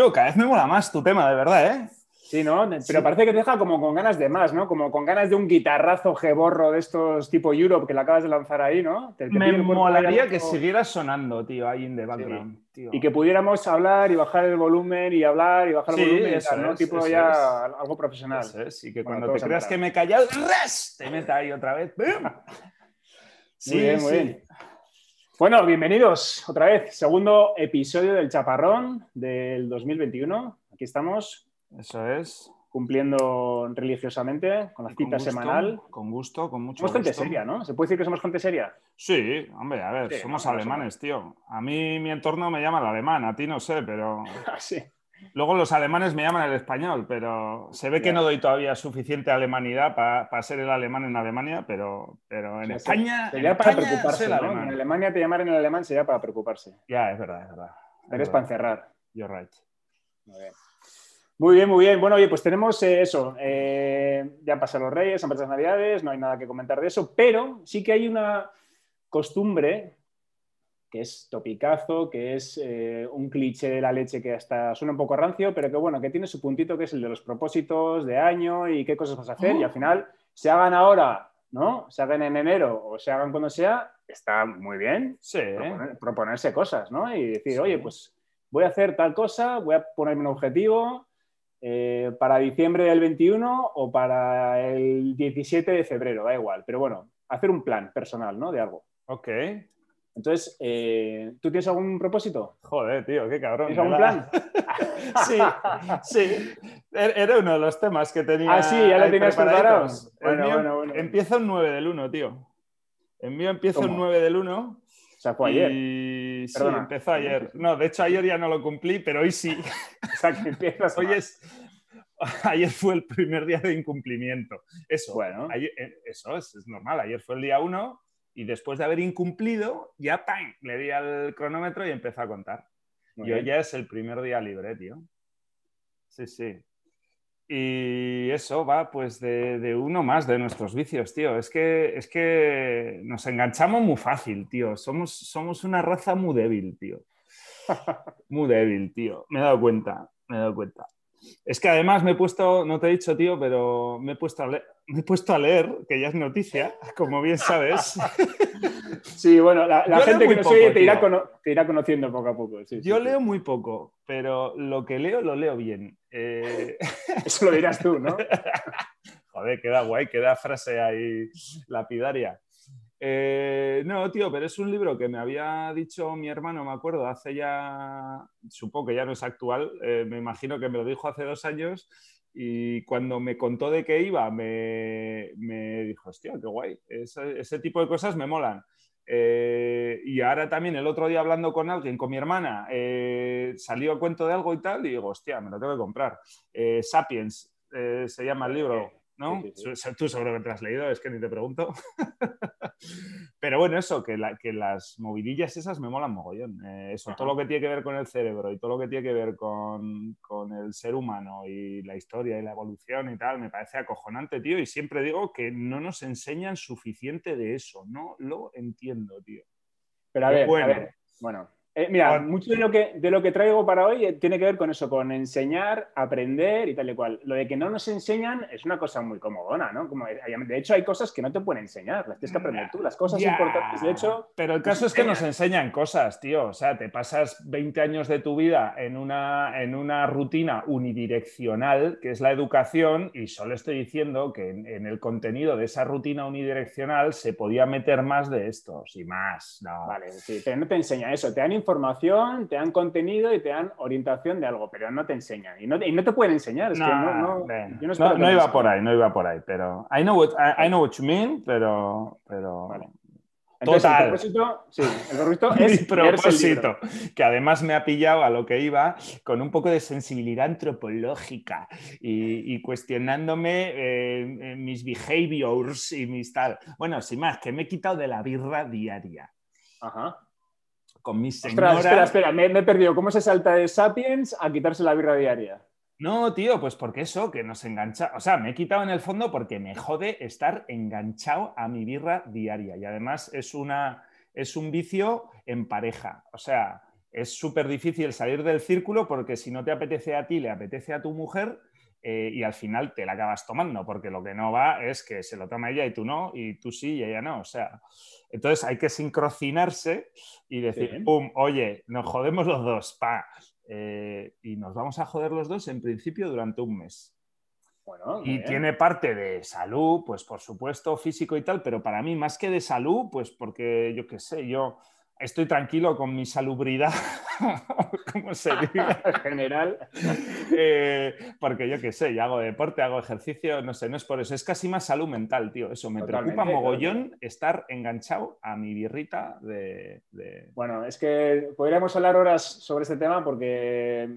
tío, cada vez me mola más tu tema, de verdad, ¿eh? Sí, ¿no? Pero parece que te deja como con ganas de más, ¿no? Como con ganas de un guitarrazo geborro de estos tipo Europe que le acabas de lanzar ahí, ¿no? me molaría que siguiera sonando, tío, ahí en the background. Y que pudiéramos hablar y bajar el volumen y hablar y bajar el volumen y tal, ¿no? tipo ya algo profesional. Y que cuando te creas que me he callado, ¡res! te meta ahí otra vez. sí, muy bien, muy bien. Bueno, bienvenidos otra vez. Segundo episodio del Chaparrón del 2021. Aquí estamos eso es. Cumpliendo religiosamente con la cita semanal. Con gusto, con mucho Somos gente seria, ¿no? ¿Se puede decir que somos gente seria? Sí, hombre, a ver, somos alemanes, tío. A mí mi entorno me llama el alemán, a ti no sé, pero. Ah, sí. Luego los alemanes me llaman el español, pero se ve que no doy todavía suficiente alemanidad para ser el alemán en Alemania, pero, pero en España. Sería para preocuparse. En Alemania te llaman en el alemán sería para preocuparse. Ya, es verdad, es verdad. Eres para encerrar. You're right. Muy bien. Muy bien, muy bien. Bueno, oye, pues tenemos eh, eso. Eh, ya han pasado los Reyes, han pasado las Navidades, no hay nada que comentar de eso, pero sí que hay una costumbre que es topicazo, que es eh, un cliché de la leche que hasta suena un poco rancio, pero que bueno, que tiene su puntito que es el de los propósitos de año y qué cosas vas a hacer. Y al final, se hagan ahora, ¿no? Se hagan en enero o se hagan cuando sea, está muy bien. Sí. proponerse cosas, ¿no? Y decir, oye, pues voy a hacer tal cosa, voy a ponerme un objetivo eh, para diciembre del 21 o para el 17 de febrero, da igual. Pero bueno, hacer un plan personal, ¿no? De algo. Ok. Entonces, eh, ¿tú tienes algún propósito? Joder, tío, qué cabrón. ¿Tienes algún plan? sí, sí. Er, era uno de los temas que tenía. Ah, sí, ya lo tenías preparado. Bueno, bueno, bueno. Empieza el 9 del 1, tío. El mío empieza el 9 del 1. O sea, fue ayer. Y sí, empezó ayer. No, de hecho ayer ya no lo cumplí, pero hoy sí. O sea, que empiezas hoy es... Ayer fue el primer día de incumplimiento. Eso, bueno. Eh, eso es, normal. Ayer fue el día uno y después de haber incumplido, ya ¡pam! le di al cronómetro y empezó a contar. y hoy ya es el primer día libre, tío. Sí, sí. Y eso va pues de, uno más de nuestros vicios, tío. Es que, es que nos enganchamos muy fácil, tío. Somos, somos una raza muy débil, tío. Muy débil, tío. Me he dado cuenta, me he dado cuenta. Es que además me he puesto, no te he dicho, tío, pero me he puesto a leer, me he puesto a leer que ya es noticia, como bien sabes. Sí, bueno, la, gente que nos oye te irá, te irá, conociendo poco a poco. Yo leo muy poco, pero lo que leo lo leo bien. Eh, Eso lo dirás tú, ¿no? Joder, queda guay, queda frase ahí lapidaria. Eh, no, tío, pero es un libro que me había dicho mi hermano, me acuerdo, hace ya, supongo que ya no es actual, eh, me imagino que me lo dijo hace dos años y cuando me contó de qué iba, me, dijo, hostia, qué guay, ese, tipo de cosas me molan. Eh, y ahora también el otro día hablando con alguien, con mi hermana, salió a cuento de algo y tal, y digo, hostia, me lo tengo que comprar. Sapiens se llama el libro. ¿No? Tú seguro que te has leído, es que ni te pregunto. Pero bueno, eso, que, que, las movidillas esas me molan mogollón. Eh, eso, todo lo que tiene que ver con el cerebro y todo lo que tiene que ver con, con, el ser humano y la historia y la evolución y tal, me parece acojonante, tío. Y siempre digo que no nos enseñan suficiente de eso. No lo entiendo, tío. Pero a ver, bueno. a ver, bueno, eh, mira, mucho de lo, que, de lo que traigo para hoy eh, tiene que ver con eso, con enseñar, aprender y tal y cual. Lo de que no nos enseñan es una cosa muy comodona, ¿no? Como, de hecho, hay cosas que no te pueden enseñar, las tienes que aprender tú, las cosas importantes, de hecho... Pero el caso es que nos enseñan cosas, tío. O sea, te pasas 20 años de tu vida en una, en una rutina unidireccional, que es la educación, y solo estoy diciendo que en, el contenido de esa rutina unidireccional se podía meter más de esto, y más. No. Vale, sí, pero no te enseña eso, te han información, te dan contenido y te dan orientación de algo, pero no te enseñan. Y no, te pueden enseñar. no, no, iba por ahí, no iba por ahí, pero I know what, I, know what you mean, pero... pero... Entonces, el propósito, sí, el propósito es propósito, que además me ha pillado a lo que iba con un poco de sensibilidad antropológica y, cuestionándome eh, mis behaviors y mis tal. Bueno, sin más, que me he quitado de la birra diaria. Ajá con mi señora. Espera, espera, me, he perdido. ¿Cómo se salta de Sapiens a quitarse la birra diaria? No, tío, pues porque eso, que nos engancha. O sea, me he quitado en el fondo porque me jode estar enganchado a mi birra diaria. Y además es, una, es un vicio en pareja. O sea, es súper difícil salir del círculo porque si no te apetece a ti, le apetece a tu mujer eh, y al final te la acabas tomando, porque lo que no va es que se lo toma ella y tú no, y tú sí y ella no. O sea, entonces hay que sincrocinarse y decir, pum, oye, nos jodemos los dos, pa. Eh, y nos vamos a joder los dos en principio durante un mes. y tiene parte de salud, pues por supuesto, físico y tal, pero para mí más que de salud, pues porque yo qué sé, yo estoy tranquilo con mi salubridad, como se diga en general, eh, porque yo qué sé, yo hago deporte, hago ejercicio, no sé, no es por eso, es casi más salud mental, tío, eso me preocupa mogollón estar enganchado a mi birrita de, Bueno, es que podríamos hablar horas sobre este tema porque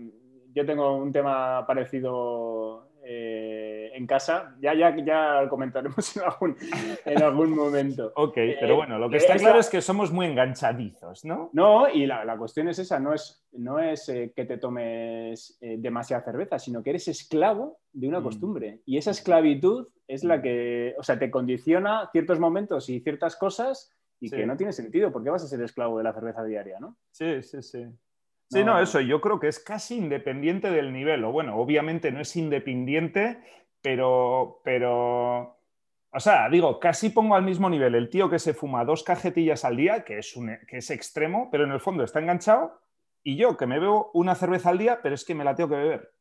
yo tengo un tema parecido eh, en casa. Ya, ya, ya comentaremos en algún, en algún momento. ok, pero bueno, lo que eh, está claro es que somos muy enganchadizos, ¿no? No, y la, la cuestión es esa, no es, no es eh, que te tomes demasiada cerveza, sino que eres esclavo de una mm. costumbre. Y esa esclavitud es la mm. que, o sea, te condiciona ciertos momentos y ciertas cosas y que no tiene sentido, porque vas a ser esclavo de la cerveza diaria, ¿no? Sí, sí, sí. Sí, no, eso yo creo que es casi independiente del nivel. O bueno, obviamente no es independiente, pero, pero, o sea, digo, casi pongo al mismo nivel el tío que se fuma dos cajetillas al día, que es, un, que es extremo, pero en el fondo está enganchado, y yo que me bebo una cerveza al día, pero es que me la tengo que beber.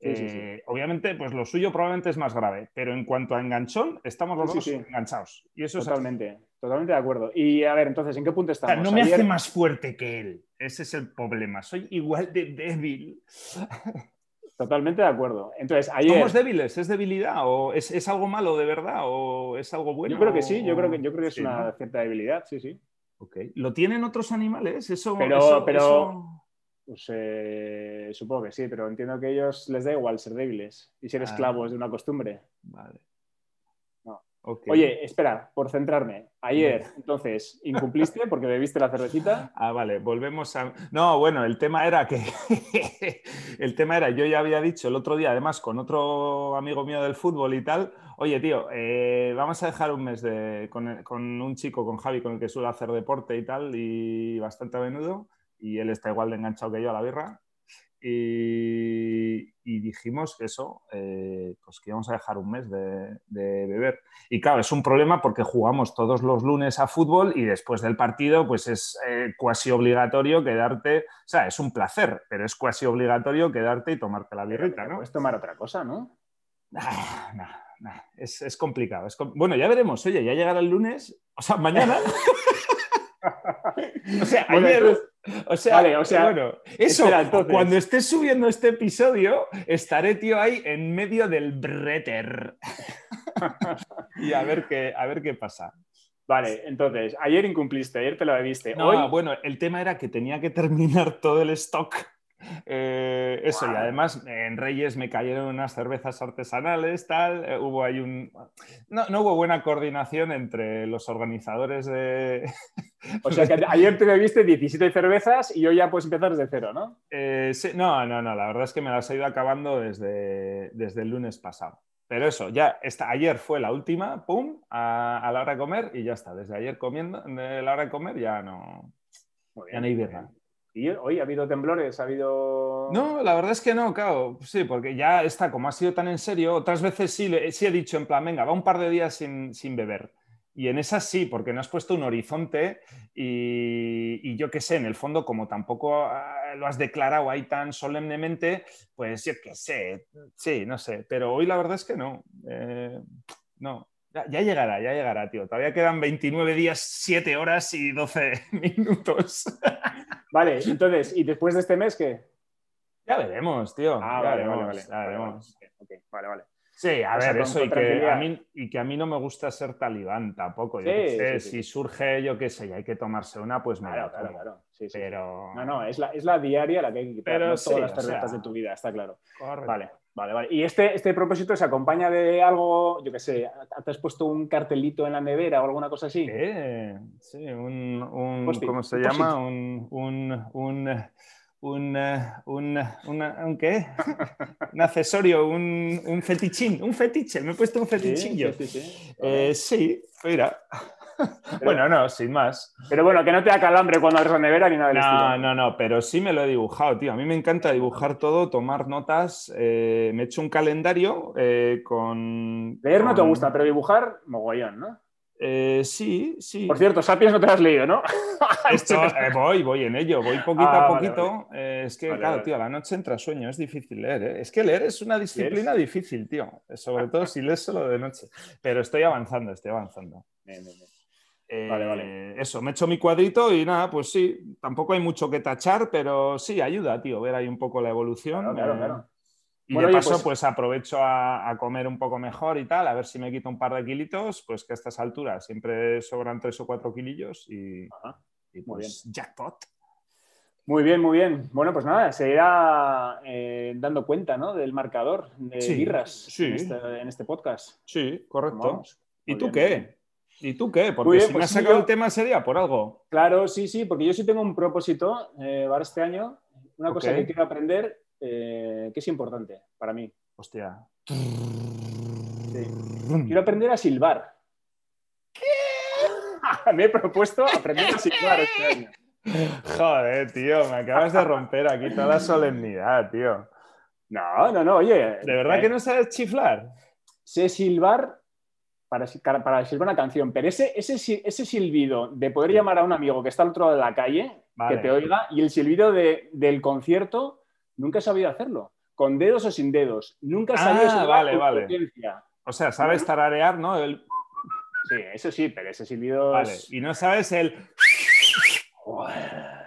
Eh, obviamente, pues lo suyo probablemente es más grave, pero en cuanto a enganchón, estamos los dos enganchados. Y eso totalmente, totalmente de acuerdo. Y a ver, entonces, ¿en qué punto estamos? no me hace más fuerte que él. Ese es el problema. Soy igual de débil. Totalmente de acuerdo. Entonces, ayer... ¿Somos débiles? ¿Es debilidad? ¿O es, algo malo de verdad? ¿O es algo bueno? Yo creo que sí, yo creo que, yo creo que es una cierta debilidad, sí, sí. Okay. ¿Lo tienen otros animales? Eso, pero, pero, pues eh, supongo que sí, pero entiendo que a ellos les da igual ser débiles y ser ah. esclavos de una costumbre. Vale. Oye, espera, por centrarme. Ayer, entonces, incumpliste porque bebiste la cervecita. Ah, vale, volvemos a. No, bueno, el tema era que. el tema era, yo ya había dicho el otro día, además, con otro amigo mío del fútbol y tal, oye, tío, eh, vamos a dejar un mes de... con, con un chico, con Javi, con el que suelo hacer deporte y tal, y bastante a menudo y él está igual de enganchado que yo a la birra. Y, dijimos eso, eh, pues que íbamos a dejar un mes de, beber. Y claro, es un problema porque jugamos todos los lunes a fútbol y después del partido, pues es eh, cuasi obligatorio quedarte, o sea, es un placer, pero es cuasi obligatorio quedarte y tomarte la birrita, ¿no? Puedes tomar otra cosa, ¿no? es, complicado. bueno, ya veremos. Oye, ya llegará el lunes, o sea, mañana. o sea, ayer. O sea, bueno, eso, cuando estés subiendo este episodio, estaré, tío, ahí en medio del breter. y a ver qué, a ver qué pasa. Vale, entonces, ayer incumpliste, ayer te lo bebiste. Hoy... bueno, el tema era que tenía que terminar todo el stock eh, eso, y además en Reyes me cayeron unas cervezas artesanales, tal, eh, hubo ahí un... No, no, hubo buena coordinación entre los organizadores de... O sea que ayer te bebiste 17 cervezas y hoy ya puedes empezar desde cero, ¿no? Eh, no, no, no, la verdad es que me las he ido acabando desde, desde el lunes pasado. Pero eso, ya está, ayer fue la última, pum, a, la hora de comer y ya está. Desde ayer comiendo, de la hora de comer ya no, ya no hay birra. ¿Y hoy ha habido temblores? ¿Ha habido.? No, la verdad es que no, claro. Sí, porque ya está, como ha sido tan en serio, otras veces sí, sí he dicho en plan, venga, va un par de días sin, beber. Y en esas sí, porque no has puesto un horizonte y, yo qué sé, en el fondo, como tampoco ah, lo has declarado ahí tan solemnemente, pues yo qué sé, sí, no sé. Pero hoy la verdad es que no. Eh, no, ya, ya, llegará, ya llegará, tío. Todavía quedan 29 días, 7 horas y 12 minutos. Vale, entonces, ¿y después de este mes qué? Ya veremos, tío. Ah, vale, vale, vale, ya veremos. vale, vale. Sí, a ver, eso y que, a mí, y que, a mí, no me gusta ser talibán tampoco. Yo sé, si surge, yo qué sé, y hay que tomarse una, pues me claro, claro, claro. Pero... No, no, es la, es la diaria la que hay que quitar, Pero no todas las cervezas de tu vida, está claro. Vale, vale, vale. ¿Y este, este propósito se acompaña de algo, yo qué sé, te has puesto un cartelito en la nevera o alguna cosa así? Sí, un, un ¿cómo se llama? Un, un, un un, un, un, qué? un accesorio, un, un, fetichín, un fetiche, me he puesto un fetichillo. Sí, sí. Eh, sí mira. Bueno, no, sin más. Pero bueno, que no te da calambre cuando abres la nevera ni nada del No, estilo. no, no, pero sí me lo he dibujado, tío. A mí me encanta dibujar todo, tomar notas. eh, me he hecho un calendario eh, con. Leer no te gusta, pero dibujar, mogollón, ¿no? Eh, sí, sí. Por cierto, Sapiens no te lo has leído, ¿no? Esto, eh, voy, voy en ello, voy poquito Ah, a vale, poquito. Eh, es que, Vale, claro, tío, a la noche entra sueño, es difícil leer. Es que leer es una disciplina difícil, tío. Sobre todo si lees solo de noche. Pero estoy avanzando, estoy avanzando. Bien, bien, bien. Eh, Vale, vale. Eso, me he hecho mi cuadrito y nada, pues sí, tampoco hay mucho que tachar, pero sí, ayuda, tío, ver ahí un poco la evolución. Claro, claro, eh, claro. Y Bueno, de paso, pues- pues, aprovecho a, a comer un poco mejor y tal, a ver si me quito un par de kilitos, pues que a estas alturas siempre sobran tres o cuatro kilillos y, Ajá. y Muy pues jackpot. Muy bien, muy bien. Bueno, pues nada, se irá eh, dando cuenta ¿no? del marcador de Sí, birras sí. En, este, en este podcast. Sí, correcto. ¿Y tú bien, bien. qué? ¿Y tú qué? Porque bien, si pues me has sí, sacado yo- el tema sería por algo. Claro, sí, sí, porque yo sí tengo un propósito eh, para este año, una cosa que quiero aprender eh, que es importante para mí. Hostia. Quiero aprender a silbar. ¿Qué? Me he propuesto aprender a silbar este año. Joder, tío, me acabas de romper aquí toda la solemnidad, tío. No, no, no, oye. ¿De verdad que no sabes chiflar? sé silbar para, para silbar una canción, pero ese, ese, ese silbido de poder llamar a un amigo que está al otro lado de la calle, Vale. que te oiga, y el silbido de- del concierto, nunca he sabido hacerlo. Con dedos o sin dedos. Nunca he sabido Ah, vale, vale. O sea, sabes tararear, ¿no? El- Sí, eso sí, pero ese silbido Vale. es... Y no sabes el.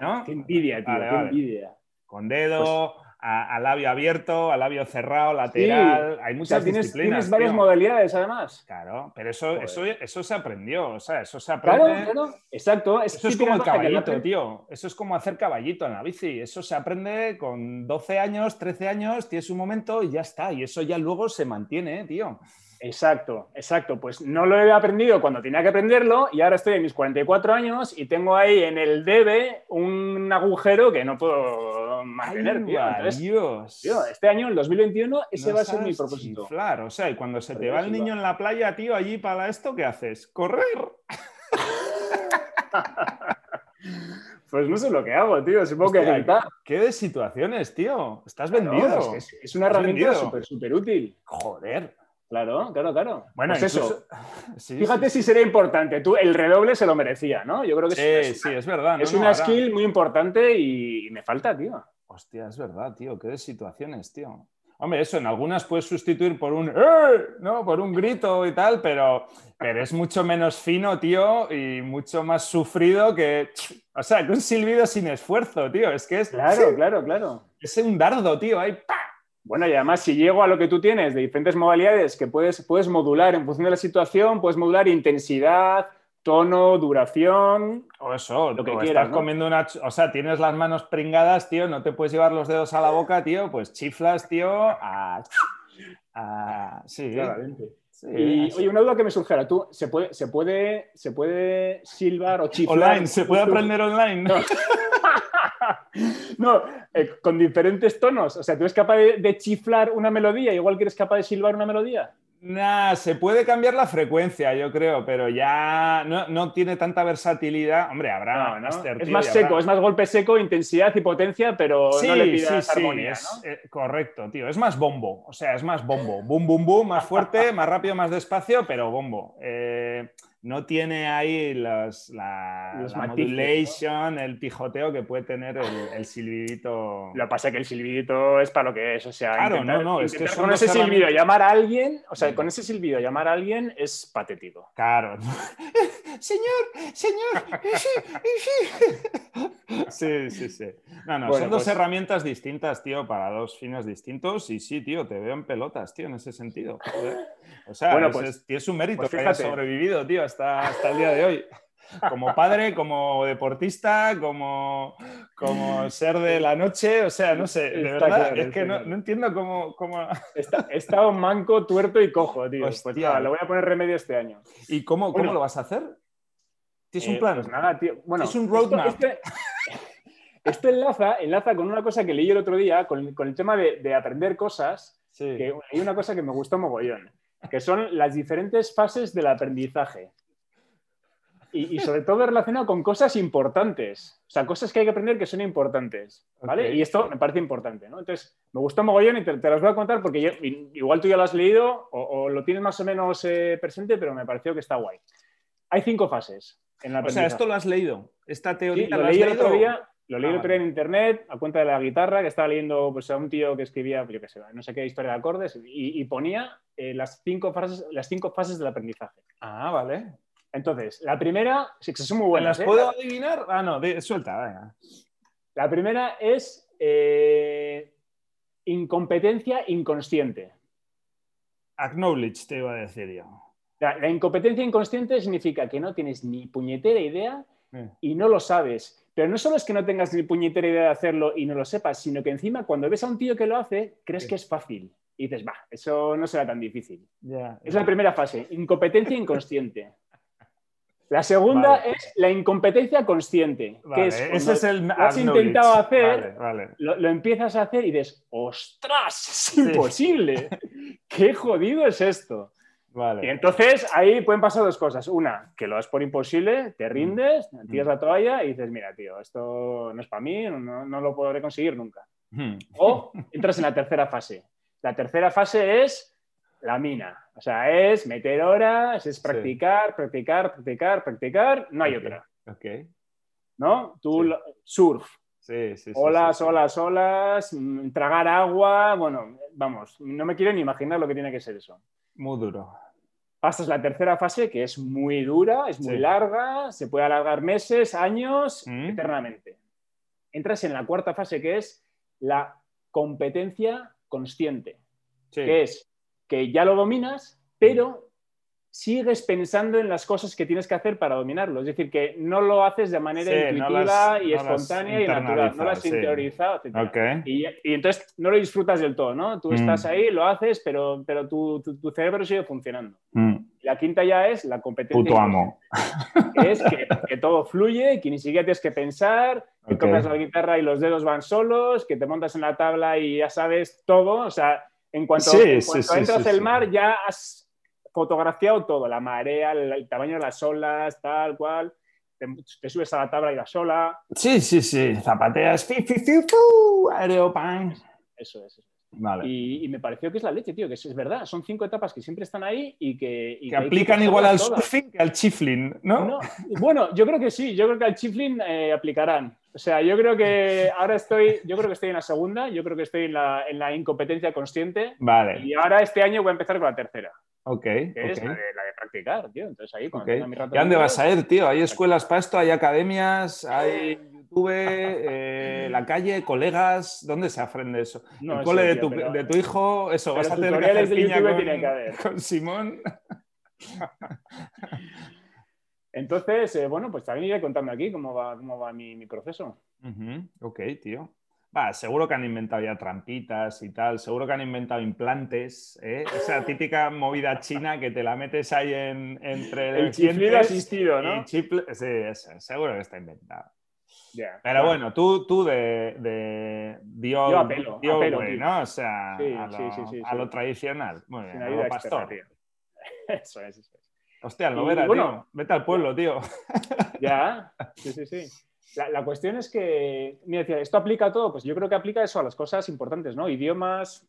¿No? Qué envidia, tío, Vale, qué vale. envidia. Con dedo, Pues a, a labio abierto, a labio cerrado, lateral. Hay O muchas sea, tienes, disciplinas. tienes varias tío. modalidades, además. Claro, pero eso, eso, eso se aprendió. O sea, eso se aprende. Claro, claro, exacto. Eso es como el que caballito, tío. Eso es como hacer caballito en la bici. Eso se aprende con 12 años, 13 años, tienes un momento y ya está. Y eso ya luego se mantiene, ¿eh, tío. Exacto, exacto. Pues no lo he aprendido cuando tenía que aprenderlo y ahora estoy en mis 44 años y tengo ahí en el debe un agujero que no puedo mantener, Ay, tío. Entonces, Dios. tío, este año, el 2021, ese No va a ser mi propósito. chiflar. O sea, y cuando se te va el niño en la playa, tío, allí para esto, ¿qué haces? ¡Correr! Pues no sé lo que hago, tío. Supongo que gritar. ¿Qué de situaciones, tío? Estás vendido. es, que es- una herramienta súper, súper útil. Joder. Claro, claro, claro. Bueno, pues eso. Sí, Fíjate sí, si sería importante. Tú, el redoble se lo merecía, ¿no? Yo creo que Sí, es, sí, es verdad. es no, no, una ahora- skill muy importante y me falta, tío. Hostia, es verdad, tío. Qué de situaciones, tío. Hombre, eso en algunas puedes sustituir por un "Eh", ¿no? Por un grito y tal, pero, pero es mucho menos fino, tío, y mucho más sufrido que. O sea, que un silbido sin esfuerzo, tío. Es que es, Claro, claro, claro. es un dardo, tío. Ahí, ¡pa! Bueno, y además, si llego a lo que tú tienes de diferentes modalidades que puedes, puedes modular en función de la situación, puedes modular intensidad, tono, duración. O eso, Lo que quieras, estás ¿no? comiendo una. O sea, tienes las manos pringadas, tío, no te puedes llevar los dedos a la boca, tío, pues chiflas, tío, a. a- sí, sí, Y así. oye, una duda que me surgiera, ¿tú se puede, se puede, se puede silbar o chiflar? Online, ¿se puede aprender online? No. No, eh, con diferentes tonos. O sea, ¿tú eres capaz de, de chiflar una melodía igual que eres capaz de silbar una melodía? Nah, se puede cambiar la frecuencia, yo creo, pero ya no, no tiene tanta versatilidad. Hombre, habrá No, ¿no? Es más seco, habrá- es más golpe seco, intensidad y potencia, pero Sí, no le sí, pidas sí, armonía, es- ¿no? eh, correcto, tío. Es más bombo, o sea, es más bombo. Boom, boom, boom, más fuerte, más rápido, más despacio, pero bombo. Eh, no tiene ahí los, la, Los la matices, modulation, el pijoteo que puede tener el, el silbidito. Lo que pasa es que el silbidito es para lo que es. O sea, Claro, intentar- no, no, es que con ese silbido llamar a alguien, o sea, con ese silbido llamar a alguien es patético. Claro. señor, señor. Sí, sí, sí. No, no, Bueno, son dos pues- herramientas distintas, tío, para dos fines distintos. Y sí, tío, te veo en pelotas, tío, en ese sentido. joder. O sea, Bueno, es- pues- es- tienes un mérito pues que fíjate. sobrevivido, tío, hasta, hasta el día de hoy. Como padre, como deportista, como, como ser de la noche, o sea, no sé, de Está verdad, claro, es que no, no entiendo cómo, cómo... Está- He estado manco, tuerto y cojo, tío. Pues Hostia. nada, le voy a poner remedio este año. ¿Y cómo, cómo Bueno. lo vas a hacer? ¿Tienes Eh, un plan? Pues nada, tío. Bueno, Es un esto- roadmap. Esto, esto enlaza, enlaza con una cosa que leí el otro día, con, con el tema de, de aprender cosas, Sí. que hay una cosa que me gustó mogollón, que son las diferentes fases del aprendizaje. y, sobre todo relacionado con cosas importantes. O sea, cosas que hay que aprender que son importantes. ¿Vale? Y esto me parece importante, ¿no? Entonces, me gustó mogollón y te, las voy a contar porque igual tú ya lo has leído o, lo tienes más o menos eh, presente, pero me pareció que está guay. Hay cinco fases. En la o sea, esto lo has leído. Esta teoría. lo, leí el otro día. Lo leí ah, el otro día en internet a cuenta de la guitarra, que estaba leyendo pues, a un tío que escribía, yo qué sé, no sé qué historia de acordes, y, ponía eh, las, cinco fases, las cinco fases del aprendizaje. Ah, vale. Entonces, la primera, sí que son muy buenas. ¿Las ¿eh? puedo adivinar? Ah, no, suelta, venga. La primera es eh, incompetencia inconsciente. Acknowledge, te iba a decir yo. La, incompetencia inconsciente significa que no tienes ni puñetera idea y no lo sabes. Pero no solo es que no tengas ni puñetera idea de hacerlo y no lo sepas, sino que encima cuando ves a un tío que lo hace, crees que es fácil. Y dices, va, eso no será tan difícil. es la primera fase, incompetencia inconsciente. La segunda es la incompetencia consciente, que es ese es el lo has intentado hacer, lo, empiezas a hacer y dices, ¡ostras! Es imposible. ¡Qué jodido es esto! Y entonces ahí pueden pasar dos cosas. Una, que lo das por imposible, te rindes, mm. tiras la toalla y dices, mira, tío, esto no es para mí, no, lo podré conseguir nunca. Mm. O entras en la tercera fase. La tercera fase es la mina. O sea, es meter horas, es practicar, practicar, practicar, practicar. No hay otra. ¿No? Tú surf. Sí, sí, olas, olas, olas, mm, tragar agua. Bueno, vamos, no me quiero ni imaginar lo que tiene que ser eso. Muy duro pasas la tercera fase, que es muy dura, es muy larga, se puede alargar meses, años, mm. eternamente. Entras en la cuarta fase, que es la competencia consciente, que es que ya lo dominas, pero sigues pensando en las cosas que tienes que hacer para dominarlo. Es decir, que no lo haces de manera intuitiva y espontánea y natural, no lo has interiorizado. Y, entonces no lo disfrutas del todo, ¿no? Tú estás mm. ahí, lo haces, pero, pero tu, tu, cerebro sigue funcionando. Mm. La quinta ya es la competencia. Puto amo. Que es que, todo fluye, que ni siquiera tienes que pensar, que tocas la guitarra y los dedos van solos, que te montas en la tabla y ya sabes todo. O sea, en cuanto, en cuanto entras el mar ya has fotografiado todo, la marea, el, tamaño de las olas, tal cual. Te, subes a la tabla y la sola. Sí, sí, sí. Zapateas, fi, aeropan. Eso es. Vale. Y, me pareció que es la leche, tío, que es, verdad. Son cinco etapas que siempre están ahí y que. que, aplican igual al surfing que al chifling, ¿no? Bueno, yo creo que sí. Yo creo que al chifling eh, aplicarán. O sea, yo creo que ahora estoy, yo creo que estoy en la segunda, yo creo que estoy en la, en la incompetencia consciente. Vale. Y ahora este año voy a empezar con la tercera. Ok. Que es la de, practicar, tío. Entonces ahí, cuando ¿Y dónde vas a ir, tío? ¿Hay escuelas para esto? ¿Hay academias? ¿Hay YouTube? Eh, ¿La calle? ¿Colegas? ¿Dónde se aprende eso? ¿El cole de, tu, de, tu, hijo? Eso, vas a tener que hacer piña con, con Simón. Entonces, eh, bueno, pues también iré contando aquí cómo va, cómo va mi, mi proceso. Ok, tío. Seguro que han inventado ya trampitas y tal, seguro que han inventado implantes, ¿eh? esa típica movida china que te la metes ahí en, entre el chiflido asistido, ¿no? sí, seguro que está inventado. Pero bueno, tú, tú de, de Dios, Yo apelo, ¿no? O sea, a, lo, tradicional. Muy bien, a lo pastor. eso es, eso es. Hostia, no verás, tío. Vete al pueblo, tío. Ya, sí, sí, sí. La, cuestión es que, mira, decía, ¿esto aplica a todo? Pues yo creo que aplica eso a las cosas importantes, ¿no? Idiomas,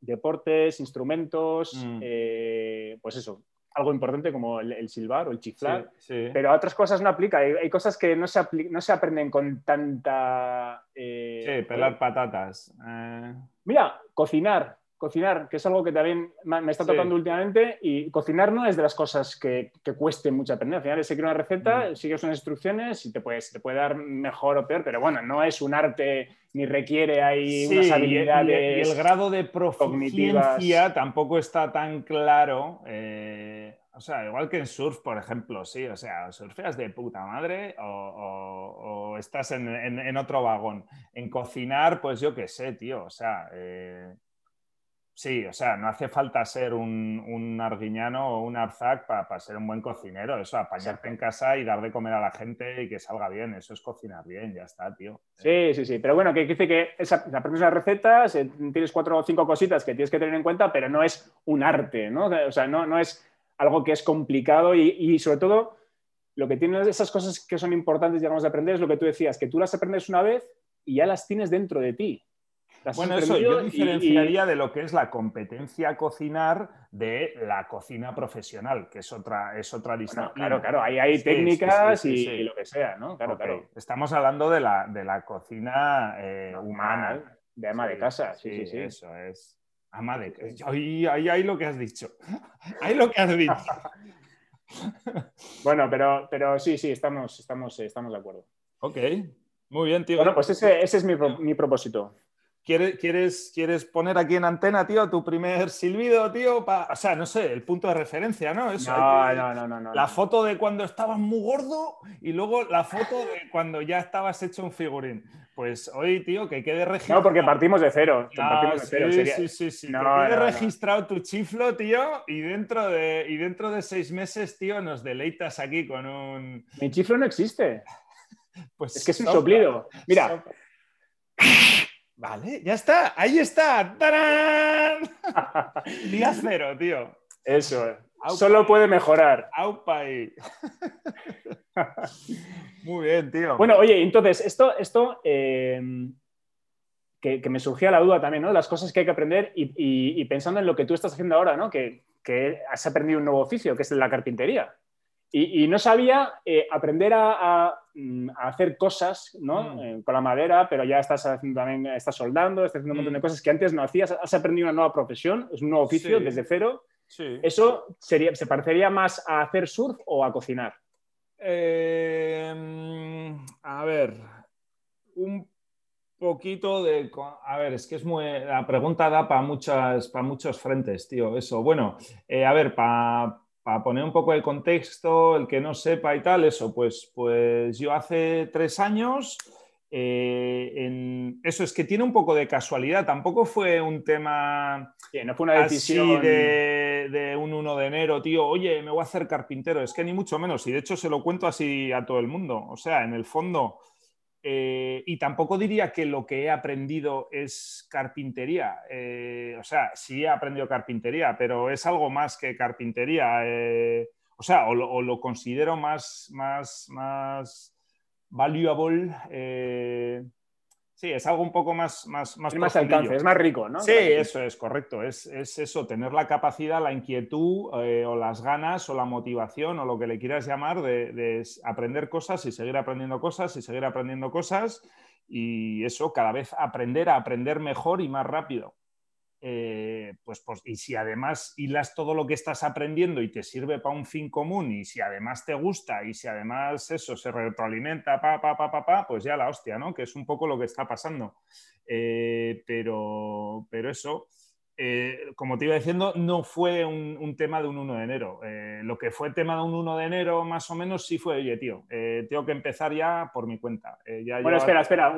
deportes, instrumentos, mm. eh, pues eso, algo importante como el, silbar o el chiflar, pero a otras cosas no aplica. Hay, cosas que no se, no se aprenden con tanta... Eh, sí, pelar patatas. Eh. Mira, cocinar cocinar, que es algo que también me está tocando últimamente, y cocinar no es de las cosas que, que cueste mucho aprender. Al final, seguir una receta, mm. sigues unas instrucciones y te, puedes, te puede dar mejor o peor, pero bueno, no es un arte ni requiere ahí unas habilidades. Y, el grado de proficiencia tampoco está tan claro. Eh, o sea, igual que en surf, por ejemplo, sí, o sea, surfeas de puta madre o, estás en, en, otro vagón. En cocinar, pues yo qué sé, tío, o sea, eh, Sí, o sea, no hace falta ser un, un arguiñano o un arzac para ser un buen cocinero. Eso, apañarte en casa y dar de comer a la gente y que salga bien. Eso es cocinar bien, ya está, tío. Sí, sí, sí. Pero bueno, que dice que esa, aprendes las recetas, eh, tienes cuatro o cinco cositas que tienes que tener en cuenta, pero no es un arte, ¿no? O sea, no, no es algo que es complicado y, y sobre todo lo que tienen esas cosas que son importantes, digamos, de aprender es lo que tú decías, que tú las aprendes una vez y ya las tienes dentro de ti. Bueno, eso yo diferenciaría de lo que es la competencia a cocinar de la cocina profesional, que es otra, es otra disciplina. claro, claro, ahí hay técnicas y, lo que sea, ¿no? Claro, claro. Estamos hablando de la, de la cocina eh, humana. De ama de casa, sí, sí, sí. Eso es. Ama de casa. Ahí, hay lo que has dicho. Ahí lo que has dicho. bueno, pero, pero sí, sí, estamos, estamos, estamos de acuerdo. Ok, muy bien, tío. Bueno, pues ese, es mi, propósito. ¿Quieres, ¿Quieres, ¿Quieres, poner aquí en antena, tío, tu primer silbido, tío? O sea, no sé, el punto de referencia, ¿no? no, no, no, no, no, La foto de cuando estabas muy gordo y luego la foto de cuando ya estabas hecho un figurín. Pues hoy, tío, que quede registrado. No, porque partimos de cero. Sí, sí, sí, sí. que quede registrado tu chiflo, tío, y dentro, de, y dentro de seis meses, tío, nos deleitas aquí con un. Mi chiflo no existe. Pues es que es un soplido. Mira. Vale, ya está, ahí está. ¡Tarán! Día cero, tío. Eso, solo puede mejorar. Aupai. Muy bien, tío. Bueno, oye, entonces, esto, esto eh, que, me surgía la duda también, ¿no? Las cosas que hay que aprender y, pensando en lo que tú estás haciendo ahora, ¿no? Que, has aprendido un nuevo oficio, que es la carpintería. Y, no sabía eh, aprender mm, a, hacer cosas ¿no? Mm. Eh, con la madera, pero ya estás haciendo también, estás soldando, estás haciendo un montón de mm. cosas que antes no hacías. Has aprendido una nueva profesión, es un nuevo oficio desde cero. ¿Eso sería, se parecería más a hacer surf o a cocinar? Eh, a ver, un poquito de... A ver, es que es muy... La pregunta da para muchas, para muchos frentes, tío, eso. Bueno, eh, a ver, para poner un poco de contexto, el que no sepa y tal, eso, pues, pues yo hace tres años eh, eso es que tiene un poco de casualidad, tampoco fue un tema no fue una decisión de, un 1 de enero, tío, oye, me voy a hacer carpintero, es que ni mucho menos, y de hecho se lo cuento así a todo el mundo, o sea, en el fondo, eh, y tampoco diría que lo que he aprendido es carpintería, eh, o sea, sí he aprendido carpintería, pero es algo más que carpintería, o sea, o lo, o lo considero más, más, más valuable. Sí, es algo un poco más... Más, más, más alcance, es más rico, ¿no? Sí, eso es correcto. Es, eso, tener la capacidad, la inquietud eh, o las ganas o la motivación o lo que le quieras llamar de, aprender cosas y seguir aprendiendo cosas y seguir aprendiendo cosas y eso, cada vez aprender a aprender mejor y más rápido. Eh, pues, pues, y si además hilas todo lo que estás aprendiendo y te sirve para un fin común, y si además te gusta, y si además eso se retroalimenta, pa, pa, pa, pa, pa pues ya la hostia, ¿no? Que es un poco lo que está pasando. Eh, pero, pero eso, eh, como te iba diciendo, no fue un, tema de un 1 de enero. Eh, lo que fue tema de un 1 de enero, más o menos, sí fue, oye, tío, eh, tengo que empezar ya por mi cuenta. bueno, espera, espera,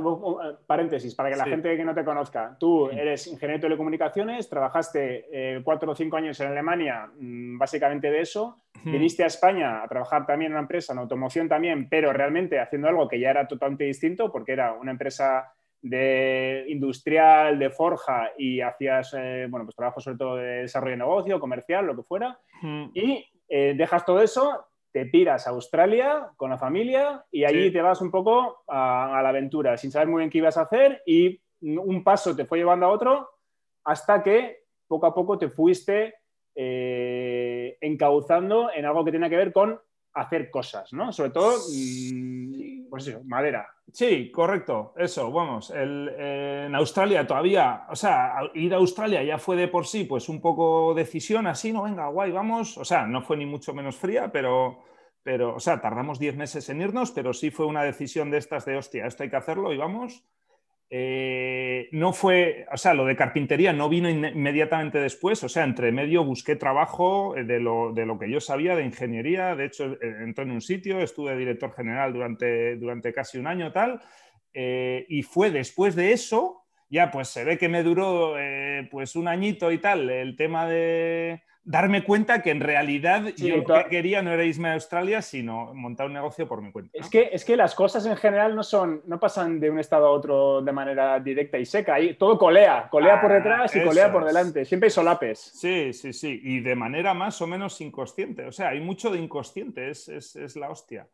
paréntesis, para que la gente que no te conozca. Tú eres ingeniero de telecomunicaciones, trabajaste cuatro o cinco años en Alemania, mm, básicamente de eso. Viniste a España a trabajar también en una empresa, en automoción también, pero realmente haciendo algo que ya era totalmente distinto, porque era una empresa de industrial, de forja y hacías, eh, bueno, pues trabajo sobre todo de desarrollo de negocio, comercial, lo que fuera, y eh, dejas todo eso, te tiras a Australia con la familia y allí te vas un poco a, la aventura, sin saber muy bien qué ibas a hacer y un paso te fue llevando a otro hasta que poco a poco te fuiste eh, encauzando en algo que tiene que ver con hacer cosas, ¿no? Sobre todo, mm, pues eso, madera. Sí, correcto, eso, vamos. en Australia todavía, o sea, ir a Australia ya fue de por sí, pues un poco decisión así, no, venga, guay, vamos. O sea, no fue ni mucho menos fría, pero, pero o sea, tardamos 10 meses en irnos, pero sí fue una decisión de estas de, hostia, esto hay que hacerlo y vamos. Eh, no fue, o sea, lo de carpintería no vino inmediatamente después, o sea, entre medio busqué trabajo eh, de lo, de lo que yo sabía de ingeniería, de hecho eh, entré en un sitio, estuve director general durante, durante casi un año tal, y fue después de eso, ya pues se ve que me duró pues un añito y tal el tema de, darme cuenta que en realidad yo lo que quería no era irme a Australia, sino montar un negocio por mi cuenta. Es, que, es que las cosas en general no, son, no pasan de un estado a otro de manera directa y seca. Ahí todo colea, colea por ah, detrás y colea por delante. Siempre hay solapes. Sí, sí, sí. Y de manera más o menos inconsciente. O sea, hay mucho de inconsciente, es, es, la hostia.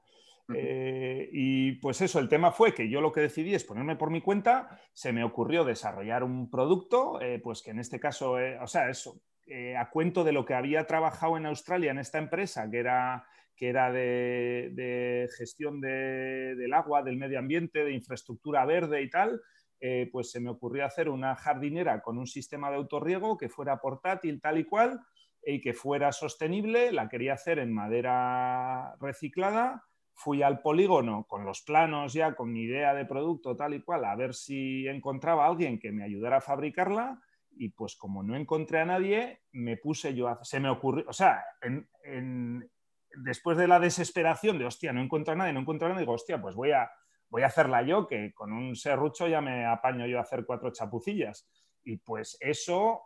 Eh, y pues eso, el tema fue que yo lo que decidí es ponerme por mi cuenta, se me ocurrió desarrollar un producto, eh, pues que en este caso, eh, o sea, eso, eh, a cuento de lo que había trabajado en Australia en esta empresa, que era, que era de, gestión del agua, del medio ambiente, de infraestructura verde y tal, eh, pues se me ocurrió hacer una jardinera con un sistema de autorriego que fuera portátil tal y cual y que fuera sostenible. La quería hacer en madera reciclada. Fui al polígono con los planos ya, con mi idea de producto tal y cual, a ver si encontraba a alguien que me ayudara a fabricarla y pues como no encontré a nadie, me puse yo a... Se me ocurrió, o sea, después de la desesperación de, hostia, no encuentro a nadie, no encuentro a nadie, digo, hostia, pues voy a, voy a hacerla yo, que con un serrucho ya me apaño yo a hacer cuatro chapucillas. Y pues eso,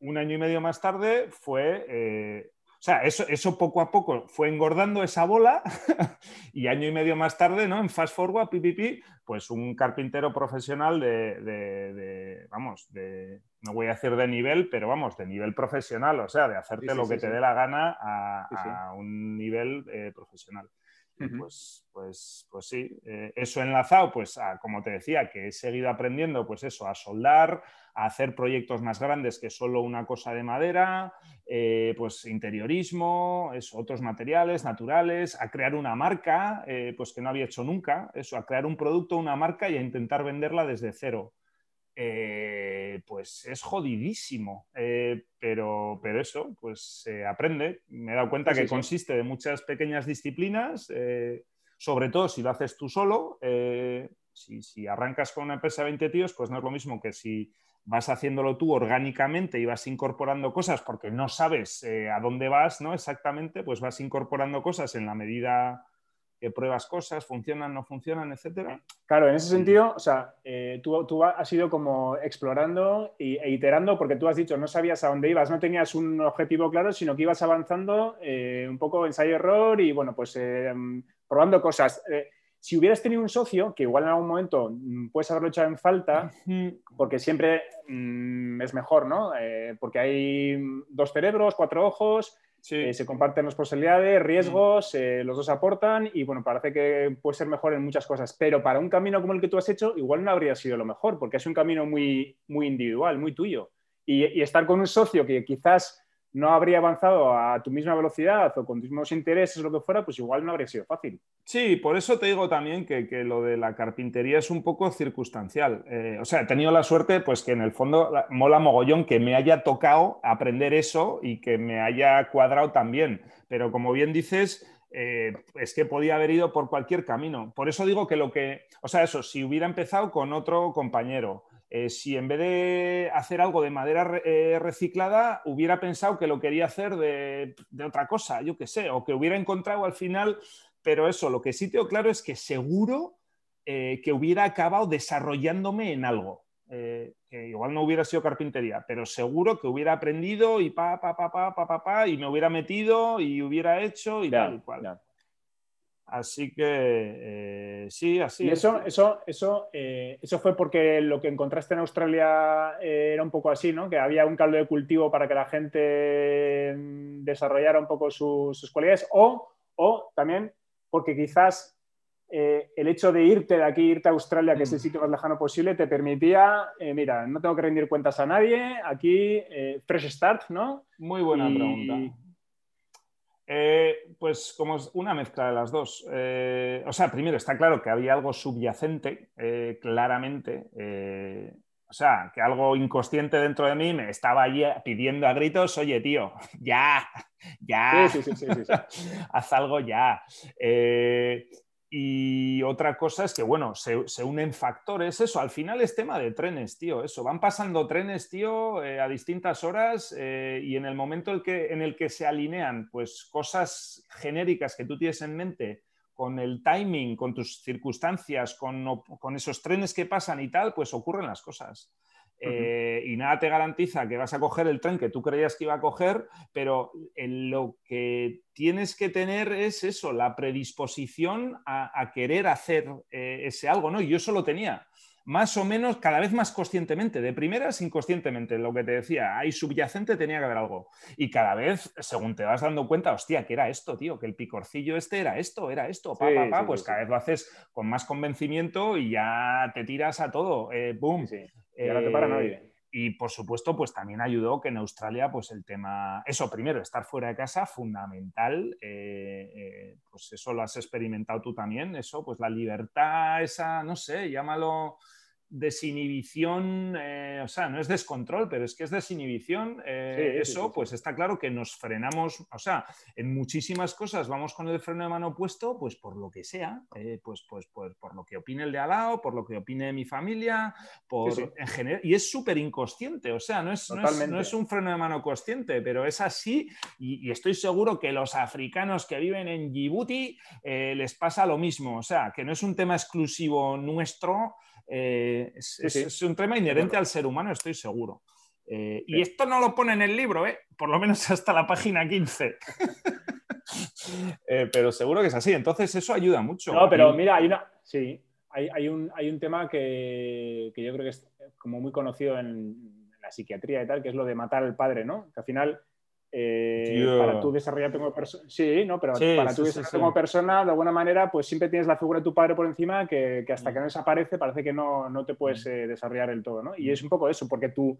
un año y medio más tarde, fue eh, sea, eso, eso poco a poco fue engordando esa bola y año y medio más tarde, ¿no? En Fast Forward, PPP, pues un carpintero profesional de, vamos, de, no voy a decir de nivel, pero vamos, de nivel profesional, o sea, de hacerte lo que te dé la gana a, un nivel eh, profesional. Pues, pues, pues sí, eh, eso enlazado, pues como te decía, que he seguido aprendiendo, pues eso, a soldar, a hacer proyectos más grandes que solo una cosa de madera, eh, pues interiorismo, otros materiales naturales, a crear una marca, eh, pues que no había hecho nunca, eso, a crear un producto, una marca y a intentar venderla desde cero. Eh, pues es jodidísimo, pero, pero eso, pues se aprende. Me he dado cuenta que consiste de muchas pequeñas disciplinas, sobre todo si lo haces tú solo. Si, si, arrancas con una empresa de 20 tíos, pues no es lo mismo que si vas haciéndolo tú orgánicamente y vas incorporando cosas porque no sabes eh, a dónde vas, ¿no? Exactamente, pues vas incorporando cosas en la medida pruebas cosas, funcionan, no funcionan, etcétera. Claro, en ese sentido, o sea, eh, tú, tú, has ido como explorando e iterando porque tú has dicho, no sabías a dónde ibas, no tenías un objetivo claro, sino que ibas avanzando eh, un poco ensayo-error y, bueno, pues probando cosas si hubieras tenido un socio, que igual en algún momento mm, puedes haberlo echado en falta, porque siempre mm, es mejor, ¿no? Eh, porque hay dos cerebros, cuatro ojos, eh, se comparten responsabilidades, riesgos, eh, los dos aportan y bueno, parece que puede ser mejor en muchas cosas, pero para un camino como el que tú has hecho, igual no habría sido lo mejor, porque es un camino muy, muy individual, muy tuyo. y estar con un socio que quizás no habría avanzado a tu misma velocidad o con tus mismos intereses o lo que fuera, pues igual no habría sido fácil. Sí, por eso te digo también que, lo de la carpintería es un poco circunstancial. Eh, o sea, he tenido la suerte, pues que en el fondo mola mogollón que me haya tocado aprender eso y que me haya cuadrado también. Pero como bien dices, eh, es que podía haber ido por cualquier camino. Por eso digo que lo que, o sea, eso, si hubiera empezado con otro compañero, eh, si en vez de hacer algo de madera eh, reciclada, hubiera pensado que lo quería hacer de, otra cosa, yo qué sé, o que hubiera encontrado al final, pero eso, lo que sí tengo claro es que seguro eh, que hubiera acabado desarrollándome en algo. que igual no hubiera sido carpintería, pero seguro que hubiera aprendido y pa, pa, pa, pa, pa, pa, y me hubiera metido y hubiera hecho y tal y cual. Así que eh, sí, así. Y eso, eso, eso, eh, eso fue porque lo que encontraste en Australia eh, era un poco así, ¿no? Que había un caldo de cultivo para que la gente mm, desarrollara un poco sus, cualidades. O, o, también porque quizás el hecho de irte de aquí, irte a Australia, que es el mm. sitio más lejano posible, te permitía, mira, no tengo que rendir cuentas a nadie, aquí fresh start, ¿no? Muy buena pregunta. Eh, pues como una mezcla de las dos. Eh, o sea, primero está claro que había algo subyacente, eh, claramente. o sea, que algo inconsciente dentro de mí me estaba allí pidiendo a gritos, oye, tío, ya, ya, haz algo ya. Y otra cosa es que, bueno, se, unen factores, eso, al final es tema de trenes, tío, eso, van pasando trenes, tío, eh, a distintas horas eh, y en el momento el que, en el que se alinean, pues, cosas genéricas que tú tienes en mente con el timing, con tus circunstancias, con, con esos trenes que pasan y tal, pues ocurren las cosas. Eh, y nada te garantiza que vas a coger el tren que tú creías que iba a coger, pero lo que tienes que tener es eso, la predisposición a, querer hacer eh, ese algo, ¿no? Y yo eso lo tenía más o menos cada vez más conscientemente, de primeras inconscientemente, lo que te decía, ahí subyacente tenía que haber algo. Y cada vez, según te vas dando cuenta, hostia, que era esto, tío, que el picorcillo este era esto, era esto, pa, pa, pa, pues cada vez lo haces con más convencimiento y ya te tiras a todo, eh, boom. Nadie. Eh, y por supuesto, pues también ayudó que en Australia, pues el tema, eso primero, estar fuera de casa, fundamental, eh, pues eso lo has experimentado tú también, eso, pues la libertad, esa, no sé, llámalo desinhibición, eh, o sea, no es descontrol, pero es que es desinhibición, eh, eso, pues está claro que nos frenamos, o sea, en muchísimas cosas vamos con el freno de mano puesto, pues por lo que sea, eh, pues, pues, pues, por lo que opine el de al lado, por lo que opine mi familia, por en general, y es súper inconsciente, o sea, no es, no es, un freno de mano consciente, pero es así, y, estoy seguro que los africanos que viven en Djibouti les pasa lo mismo, o sea, que no es un tema exclusivo nuestro, eh, es, un tema inherente al ser humano, estoy seguro. Eh, y esto no lo pone en el libro, ¿eh? por lo menos hasta la página 15. pero seguro que es así. Entonces eso ayuda mucho. No, pero mira, hay una. Sí, hay, un, hay un, tema que, yo creo que es como muy conocido en la psiquiatría y tal, que es lo de matar al padre, ¿no? Que al final eh, para tú desarrollarte como persona. Sí, no, pero para tú desarrollarte como persona, de alguna manera, pues siempre tienes la figura de tu padre por encima que, hasta que no desaparece parece que no, no te puedes mm. eh, desarrollar el todo, ¿no? Y es un poco eso, porque tu,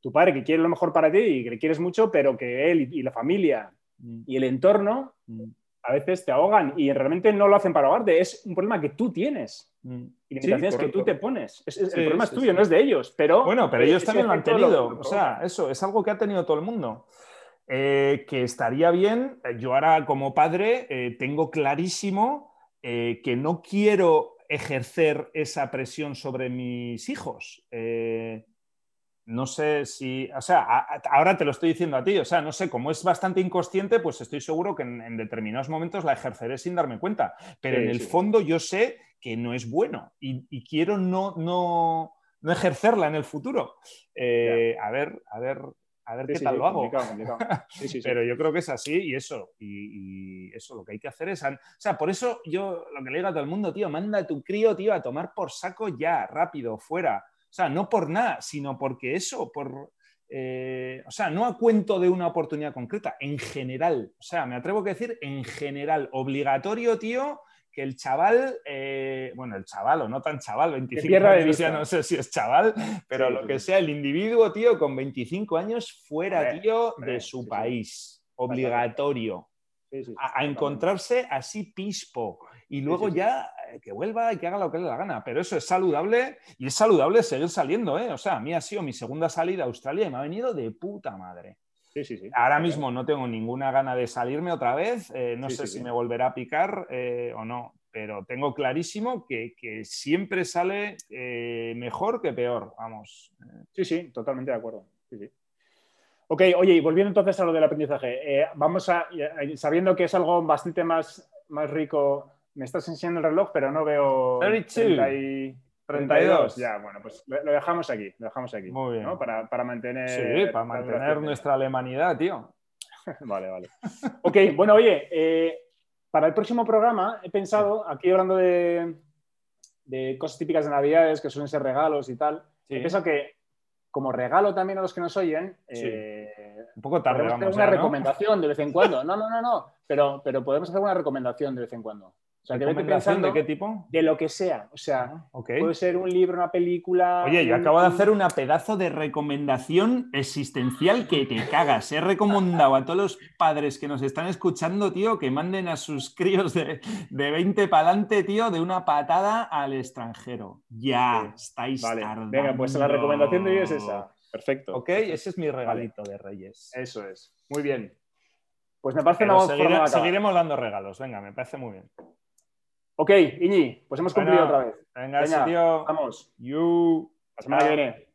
tu padre que quiere lo mejor para ti y que le quieres mucho, pero que él y, la familia mm. y el entorno mm. a veces te ahogan y realmente no lo hacen para ahogarte, es un problema que tú tienes. Y limitaciones que tú te pones. el problema es tuyo, no es de ellos. Pero, bueno, pero ellos también lo han tenido. o sea, eso es algo que ha tenido todo el mundo. Eh, que estaría bien, eh, yo ahora como padre eh, tengo clarísimo que no quiero ejercer esa presión sobre mis hijos. no sé si, o sea, ahora te lo estoy diciendo a ti, o sea, no sé, como es bastante inconsciente, pues estoy seguro que en, determinados momentos la ejerceré sin darme cuenta, pero en el fondo yo sé que no es bueno y, quiero no, no, no, ejercerla en el futuro. a ver, a ver, a ver qué tal lo hago. Pero yo creo que es así y eso, y, eso lo que hay que hacer es, o sea, por eso yo lo que le digo a todo el mundo, tío, manda a tu crío, tío, a tomar por saco ya, rápido, fuera. O sea, no por nada, sino porque eso, por, eh, o sea, no a cuento de una oportunidad concreta, en general. O sea, me atrevo a decir en general, obligatorio, tío, que el chaval, eh, bueno, el chaval o no tan chaval, 25 años, ya no sé si es chaval, pero lo que sea, el individuo, tío, con 25 años fuera, tío, de su país, obligatorio. a, encontrarse así pispo y luego ya eh, que vuelva y que haga lo que le da la gana. Pero eso es saludable y es saludable seguir saliendo, ¿eh? O sea, a mí ha sido mi segunda salida a Australia y me ha venido de puta madre. Ahora mismo no tengo ninguna gana de salirme otra vez, eh, no sé si me volverá a picar eh, o no, pero tengo clarísimo que, siempre sale eh, mejor que peor, vamos. Sí, sí, totalmente de acuerdo. Ok, oye, y volviendo entonces a lo del aprendizaje, vamos a, sabiendo que es algo bastante más, más rico, me estás enseñando el reloj, pero no veo... 32. 32. Ya, bueno, pues lo dejamos aquí, lo dejamos aquí. Muy bien. Para, para, mantener. Sí, para mantener nuestra alemanidad, tío. vale, vale. Ok, bueno, oye, eh, para el próximo programa he pensado, aquí hablando de, de, cosas típicas de Navidades, que suelen ser regalos y tal, he pensado que como regalo también a los que nos oyen, eh, un poco tarde. Podemos hacer una recomendación de vez en cuando. No, no, no, no, pero, pero podemos hacer una recomendación de vez en cuando. O sea, que pensando ¿De qué tipo? De lo que sea. O sea, ah, puede ser un libro, una película. Oye, yo acabo de hacer una pedazo de recomendación existencial que te cagas. He recomendado a todos los padres que nos están escuchando, tío, que manden a sus críos de, de 20 para adelante, tío, de una patada al extranjero. Ya, estáis vale. Venga, pues la recomendación de hoy es esa. Perfecto. Ok, ese es mi regalito de Reyes. Eso es. Muy bien. Pues me parece una forma Seguiremos dando regalos. Venga, me parece muy bien. Ok, Iñi, pues hemos cumplido otra vez. Venga, Venga tío. Vamos. You. La semana que viene.